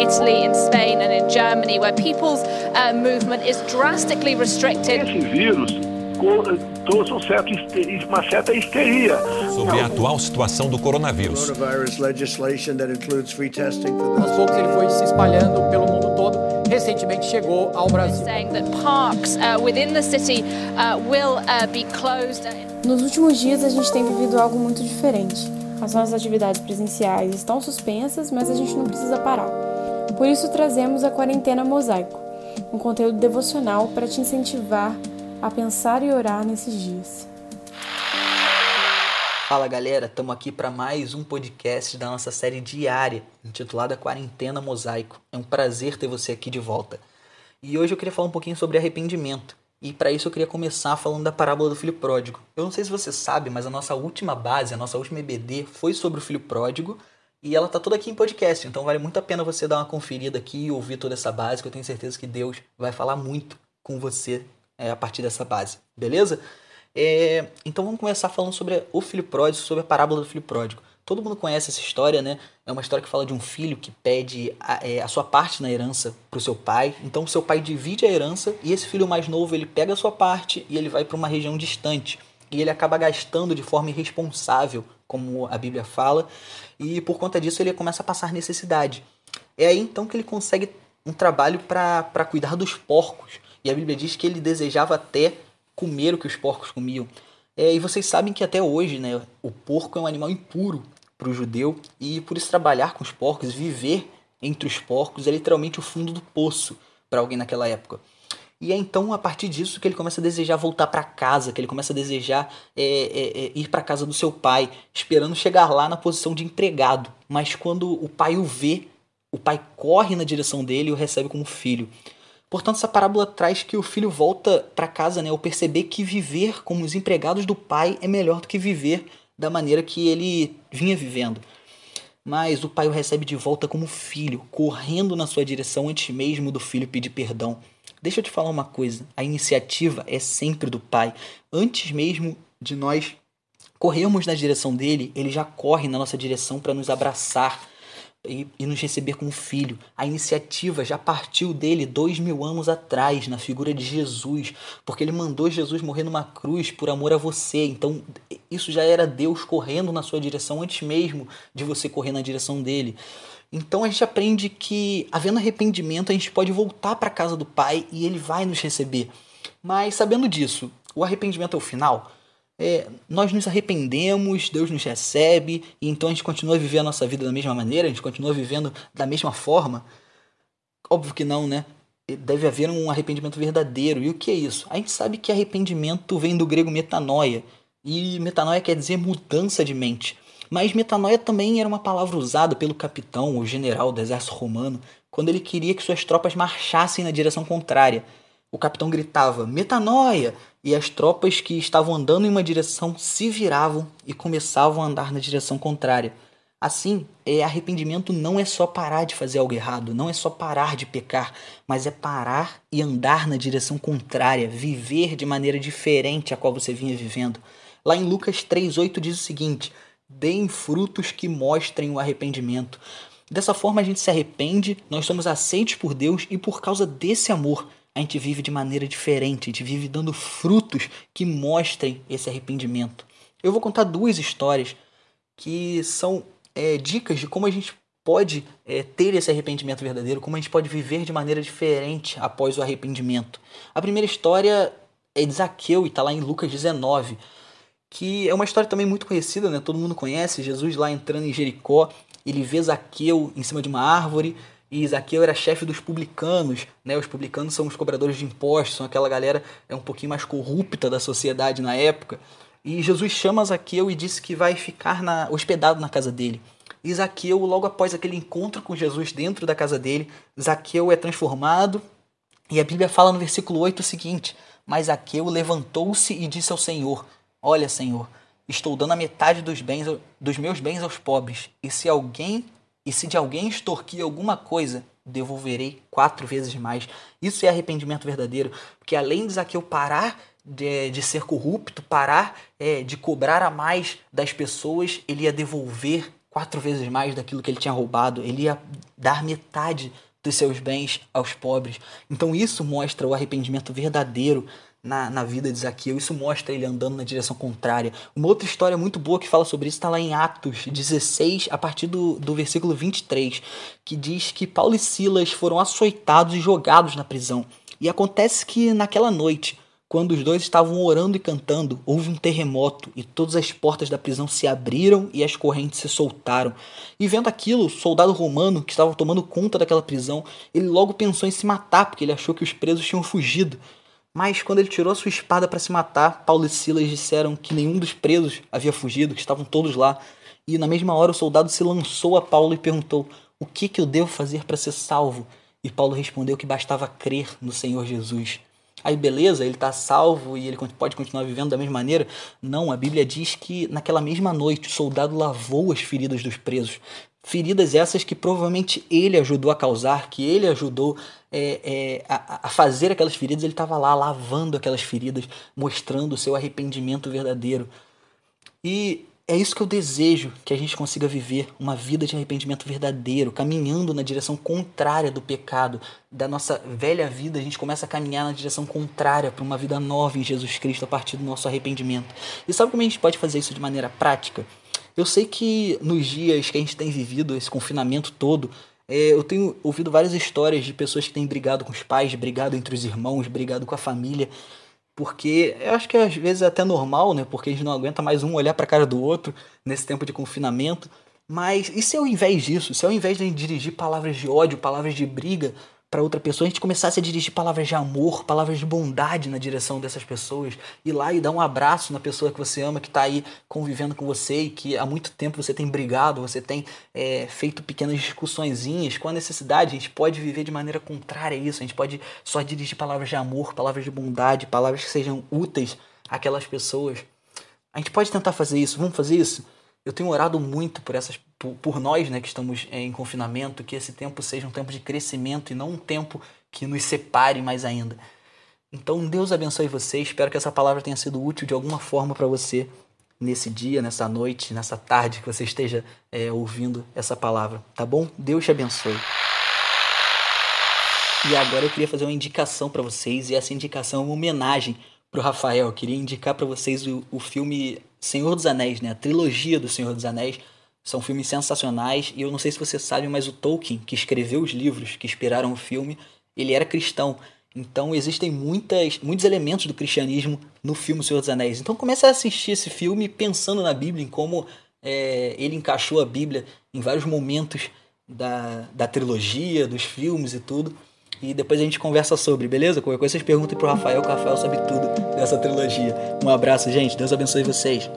Italy, in Spain, and in Germany, where people's uh, movement is drastically restricted. Esse vírus trouxe um certo, uma certa histeria. Sobre a atual situação do coronavírus. Aos poucos ele foi se espalhando pelo mundo todo. Recentemente chegou ao Brasil. Nos últimos dias a gente tem vivido algo muito diferente. As nossas atividades presenciais estão suspensas, mas a gente não precisa parar. Por isso trazemos a quarentena mosaico, um conteúdo devocional para te incentivar a pensar e orar nesses dias. Fala galera, estamos aqui para mais um podcast da nossa série diária, intitulada Quarentena Mosaico. É um prazer ter você aqui de volta. E hoje eu queria falar um pouquinho sobre arrependimento. E para isso eu queria começar falando da parábola do filho pródigo. Eu não sei se você sabe, mas a nossa última base, a nossa última EBD foi sobre o filho pródigo e ela tá toda aqui em podcast, então vale muito a pena você dar uma conferida aqui e ouvir toda essa base, que eu tenho certeza que Deus vai falar muito com você é, a partir dessa base, beleza? É, então vamos começar falando sobre o filho pródigo, sobre a parábola do filho pródigo. Todo mundo conhece essa história, né? É uma história que fala de um filho que pede a, é, a sua parte na herança para o seu pai. Então seu pai divide a herança e esse filho mais novo ele pega a sua parte e ele vai para uma região distante. E ele acaba gastando de forma irresponsável, como a Bíblia fala, e por conta disso ele começa a passar necessidade. É aí então que ele consegue um trabalho para cuidar dos porcos. E a Bíblia diz que ele desejava até comer o que os porcos comiam. É, e vocês sabem que até hoje, né, o porco é um animal impuro para o judeu e por isso trabalhar com os porcos, viver entre os porcos é literalmente o fundo do poço para alguém naquela época. E é então a partir disso que ele começa a desejar voltar para casa, que ele começa a desejar é, é, é, ir para casa do seu pai, esperando chegar lá na posição de empregado. Mas quando o pai o vê, o pai corre na direção dele e o recebe como filho. Portanto, essa parábola traz que o filho volta para casa né, ao perceber que viver como os empregados do pai é melhor do que viver da maneira que ele vinha vivendo. Mas o pai o recebe de volta como filho, correndo na sua direção antes mesmo do filho pedir perdão. Deixa eu te falar uma coisa: a iniciativa é sempre do pai. Antes mesmo de nós corrermos na direção dele, ele já corre na nossa direção para nos abraçar, e, e, nos receber como filho. A iniciativa já partiu dele dois mil anos atrás, na figura de Jesus, porque ele mandou Jesus morrer numa cruz por amor a você. Então, isso já era Deus correndo na sua direção antes mesmo de você correr na direção dele. Então a gente aprende que, havendo arrependimento, a gente pode voltar para a casa do Pai e ele vai nos receber. Mas sabendo disso, o arrependimento é o final? é, nós nos arrependemos, Deus nos recebe, e então a gente continua viver a nossa vida da mesma maneira, a gente continua vivendo da mesma forma? Óbvio que não, né? Deve haver um arrependimento verdadeiro. E o que é isso? A gente sabe que arrependimento vem do grego metanoia, e metanoia quer dizer mudança de mente. Mas metanoia também era uma palavra usada pelo capitão ou general do exército romano quando ele queria que suas tropas marchassem na direção contrária. O capitão gritava: Metanoia! E as tropas que estavam andando em uma direção se viravam e começavam a andar na direção contrária. Assim, é arrependimento não é só parar de fazer algo errado, não é só parar de pecar, mas é parar e andar na direção contrária, viver de maneira diferente a qual você vinha vivendo. Lá em Lucas 3:8 diz o seguinte: "Deem frutos que mostrem o arrependimento". Dessa forma a gente se arrepende, nós somos aceitos por Deus e por causa desse amor a gente vive de maneira diferente, a gente vive dando frutos que mostrem esse arrependimento. Eu vou contar duas histórias que são é, dicas de como a gente pode é, ter esse arrependimento verdadeiro, como a gente pode viver de maneira diferente após o arrependimento. A primeira história é de Zaqueu e está lá em Lucas 19, que é uma história também muito conhecida, né? todo mundo conhece. Jesus lá entrando em Jericó, ele vê Zaqueu em cima de uma árvore e Zaqueu era chefe dos publicanos, né? Os publicanos são os cobradores de impostos, são aquela galera é um pouquinho mais corrupta da sociedade na época. E Jesus chama Zaqueu e disse que vai ficar na, hospedado na casa dele. E Zaqueu, logo após aquele encontro com Jesus dentro da casa dele, Zaqueu é transformado. E a Bíblia fala no versículo 8 o seguinte: Mas Zaqueu levantou-se e disse ao Senhor: Olha, Senhor, estou dando a metade dos bens dos meus bens aos pobres, e se alguém e se de alguém extorquir alguma coisa, devolverei quatro vezes mais. Isso é arrependimento verdadeiro, porque além de Zaqueu parar de, de ser corrupto, parar é, de cobrar a mais das pessoas, ele ia devolver quatro vezes mais daquilo que ele tinha roubado, ele ia dar metade dos seus bens aos pobres. Então isso mostra o arrependimento verdadeiro na, na vida de Zaqueu. Isso mostra ele andando na direção contrária. Uma outra história muito boa que fala sobre isso está lá em Atos 16, a partir do, do versículo 23, que diz que Paulo e Silas foram açoitados e jogados na prisão. E acontece que naquela noite, quando os dois estavam orando e cantando, houve um terremoto e todas as portas da prisão se abriram e as correntes se soltaram. E vendo aquilo, o soldado romano que estava tomando conta daquela prisão, ele logo pensou em se matar porque ele achou que os presos tinham fugido. Mas quando ele tirou sua espada para se matar, Paulo e Silas disseram que nenhum dos presos havia fugido, que estavam todos lá. E na mesma hora o soldado se lançou a Paulo e perguntou: O que, que eu devo fazer para ser salvo? E Paulo respondeu que bastava crer no Senhor Jesus. Aí beleza, ele está salvo e ele pode continuar vivendo da mesma maneira? Não, a Bíblia diz que naquela mesma noite o soldado lavou as feridas dos presos. Feridas essas que provavelmente ele ajudou a causar, que ele ajudou é, é, a, a, fazer aquelas feridas, ele estava lá lavando aquelas feridas, mostrando o seu arrependimento verdadeiro. E é isso que eu desejo que a gente consiga viver uma vida de arrependimento verdadeiro, caminhando na direção contrária do pecado, da nossa velha vida, a gente começa a caminhar na direção contrária para uma vida nova em Jesus Cristo a partir do nosso arrependimento. E sabe como a gente pode fazer isso de maneira prática? Eu sei que nos dias que a gente tem vivido, esse confinamento todo, é, eu tenho ouvido várias histórias de pessoas que têm brigado com os pais, brigado entre os irmãos, brigado com a família, porque eu acho que às vezes é até normal, né? Porque a gente não aguenta mais um olhar para a cara do outro nesse tempo de confinamento. Mas e se ao invés disso, se ao invés de dirigir palavras de ódio, palavras de briga, para outra pessoa, a gente começasse a dirigir palavras de amor, palavras de bondade na direção dessas pessoas, ir lá e dar um abraço na pessoa que você ama, que está aí convivendo com você e que há muito tempo você tem brigado, você tem é, feito pequenas discussõezinhas, com a necessidade, a gente pode viver de maneira contrária a isso, a gente pode só dirigir palavras de amor, palavras de bondade, palavras que sejam úteis àquelas pessoas. A gente pode tentar fazer isso, vamos fazer isso? Eu tenho orado muito por essas por, por nós, né, que estamos é, em confinamento, que esse tempo seja um tempo de crescimento e não um tempo que nos separe mais ainda. Então, Deus abençoe você. Espero que essa palavra tenha sido útil de alguma forma para você nesse dia, nessa noite, nessa tarde que você esteja é, ouvindo essa palavra, tá bom? Deus te abençoe. E agora eu queria fazer uma indicação para vocês, e essa indicação é uma homenagem para o Rafael. Eu queria indicar para vocês o, o filme Senhor dos Anéis, né? A trilogia do Senhor dos Anéis. São filmes sensacionais e eu não sei se você sabe, mas o Tolkien, que escreveu os livros que inspiraram o filme, ele era cristão. Então existem muitas, muitos elementos do cristianismo no filme Senhor dos Anéis. Então comece a assistir esse filme pensando na Bíblia, em como é, ele encaixou a Bíblia em vários momentos da, da trilogia, dos filmes e tudo. E depois a gente conversa sobre, beleza? Qualquer coisa vocês perguntem pro Rafael, que o Rafael sabe tudo dessa trilogia. Um abraço, gente. Deus abençoe vocês.